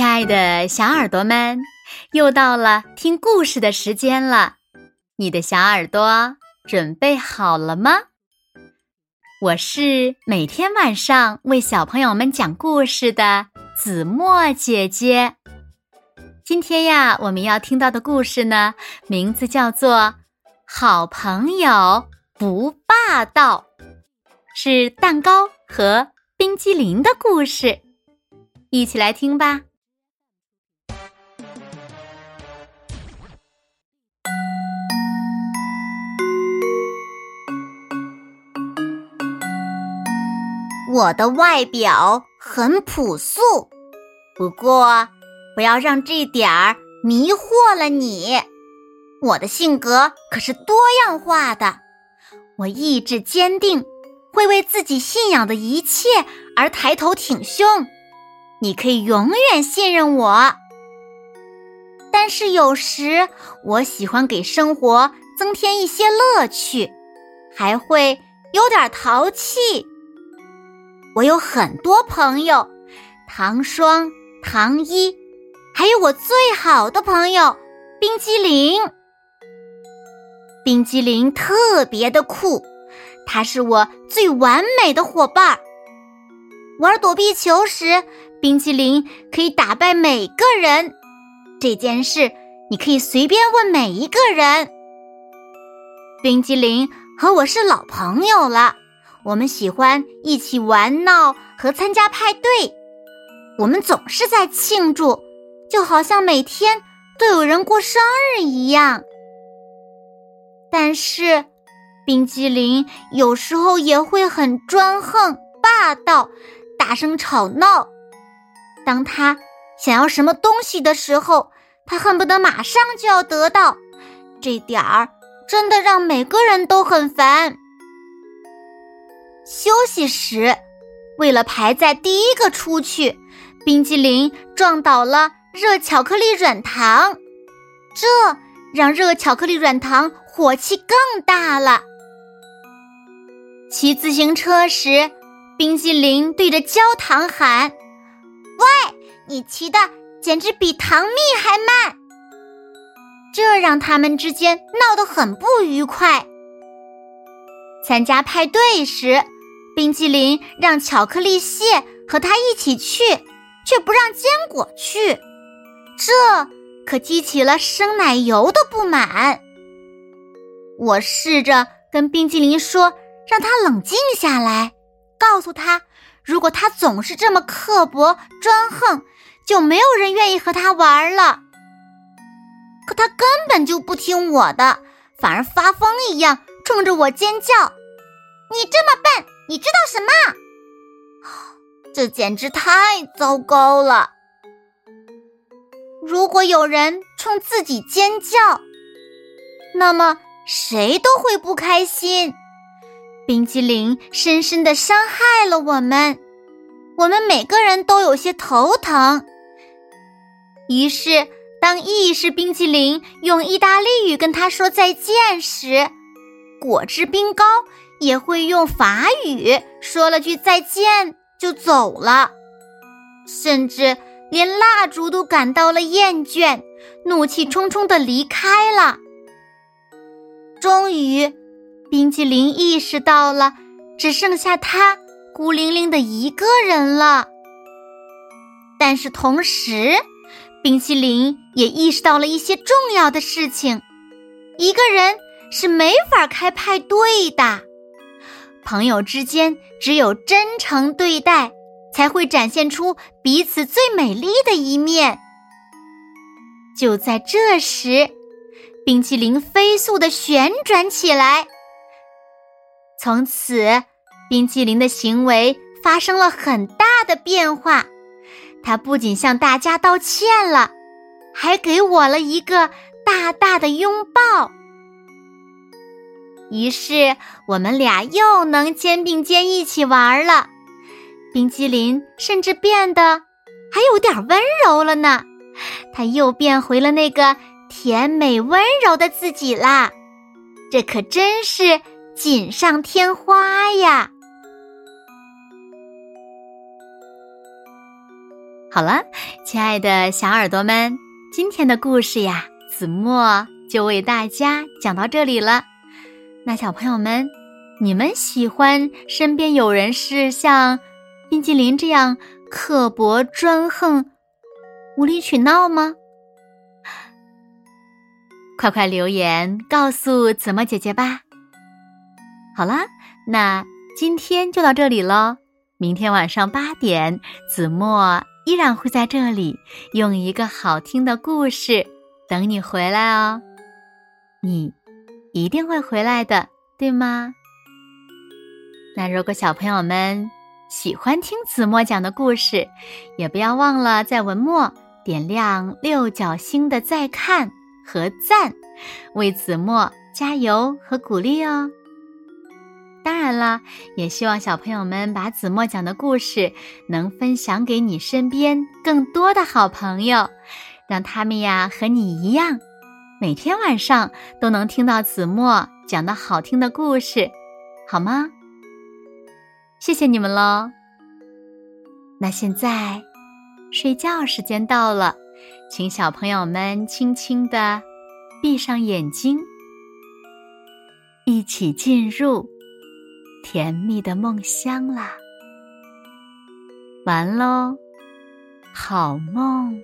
亲爱的小耳朵们，又到了听故事的时间了。你的小耳朵准备好了吗？我是每天晚上为小朋友们讲故事的子墨姐姐。今天呀，我们要听到的故事呢，名字叫做《好朋友不霸道》，是蛋糕和冰激凌的故事。一起来听吧。我的外表很朴素，不过不要让这点儿迷惑了你。我的性格可是多样化的，我意志坚定，会为自己信仰的一切而抬头挺胸。你可以永远信任我。但是有时我喜欢给生活增添一些乐趣，还会有点淘气。我有很多朋友，糖霜、糖衣，还有我最好的朋友冰激凌。冰激凌特别的酷，它是我最完美的伙伴。玩躲避球时，冰激凌可以打败每个人。这件事你可以随便问每一个人。冰激凌和我是老朋友了。我们喜欢一起玩闹和参加派对，我们总是在庆祝，就好像每天都有人过生日一样。但是，冰激凌有时候也会很专横、霸道，大声吵闹。当他想要什么东西的时候，他恨不得马上就要得到，这点儿真的让每个人都很烦。休息时，为了排在第一个出去，冰激凌撞倒了热巧克力软糖，这让热巧克力软糖火气更大了。骑自行车时，冰激凌对着焦糖喊：“喂，你骑的简直比糖蜜还慢！”这让他们之间闹得很不愉快。参加派对时。冰淇淋让巧克力蟹和他一起去，却不让坚果去，这可激起了生奶油的不满。我试着跟冰淇淋说，让他冷静下来，告诉他，如果他总是这么刻薄专横，就没有人愿意和他玩了。可他根本就不听我的，反而发疯一样冲着我尖叫：“你这么笨！”你知道什么？这简直太糟糕了！如果有人冲自己尖叫，那么谁都会不开心。冰激凌深深的伤害了我们，我们每个人都有些头疼。于是，当意式冰激凌用意大利语跟他说再见时，果汁冰糕。也会用法语说了句再见就走了，甚至连蜡烛都感到了厌倦，怒气冲冲的离开了。终于，冰淇淋意识到了，只剩下他孤零零的一个人了。但是同时，冰淇淋也意识到了一些重要的事情：一个人是没法开派对的。朋友之间只有真诚对待，才会展现出彼此最美丽的一面。就在这时，冰淇淋飞速的旋转起来。从此，冰淇淋的行为发生了很大的变化。他不仅向大家道歉了，还给我了一个大大的拥抱。于是我们俩又能肩并肩一起玩了，冰激凌甚至变得还有点温柔了呢。他又变回了那个甜美温柔的自己啦，这可真是锦上添花呀！好了，亲爱的小耳朵们，今天的故事呀，子墨就为大家讲到这里了。那小朋友们，你们喜欢身边有人是像冰激凌这样刻薄专横、无理取闹吗？快快留言告诉子墨姐姐吧。好啦，那今天就到这里喽。明天晚上八点，子墨。依然会在这里用一个好听的故事等你回来哦，你一定会回来的，对吗？那如果小朋友们喜欢听子墨讲的故事，也不要忘了在文末点亮六角星的再看和赞，为子墨加油和鼓励哦。当然了，也希望小朋友们把子墨讲的故事能分享给你身边更多的好朋友，让他们呀和你一样，每天晚上都能听到子墨讲的好听的故事，好吗？谢谢你们喽。那现在睡觉时间到了，请小朋友们轻轻的闭上眼睛，一起进入。甜蜜的梦乡啦，完喽，好梦。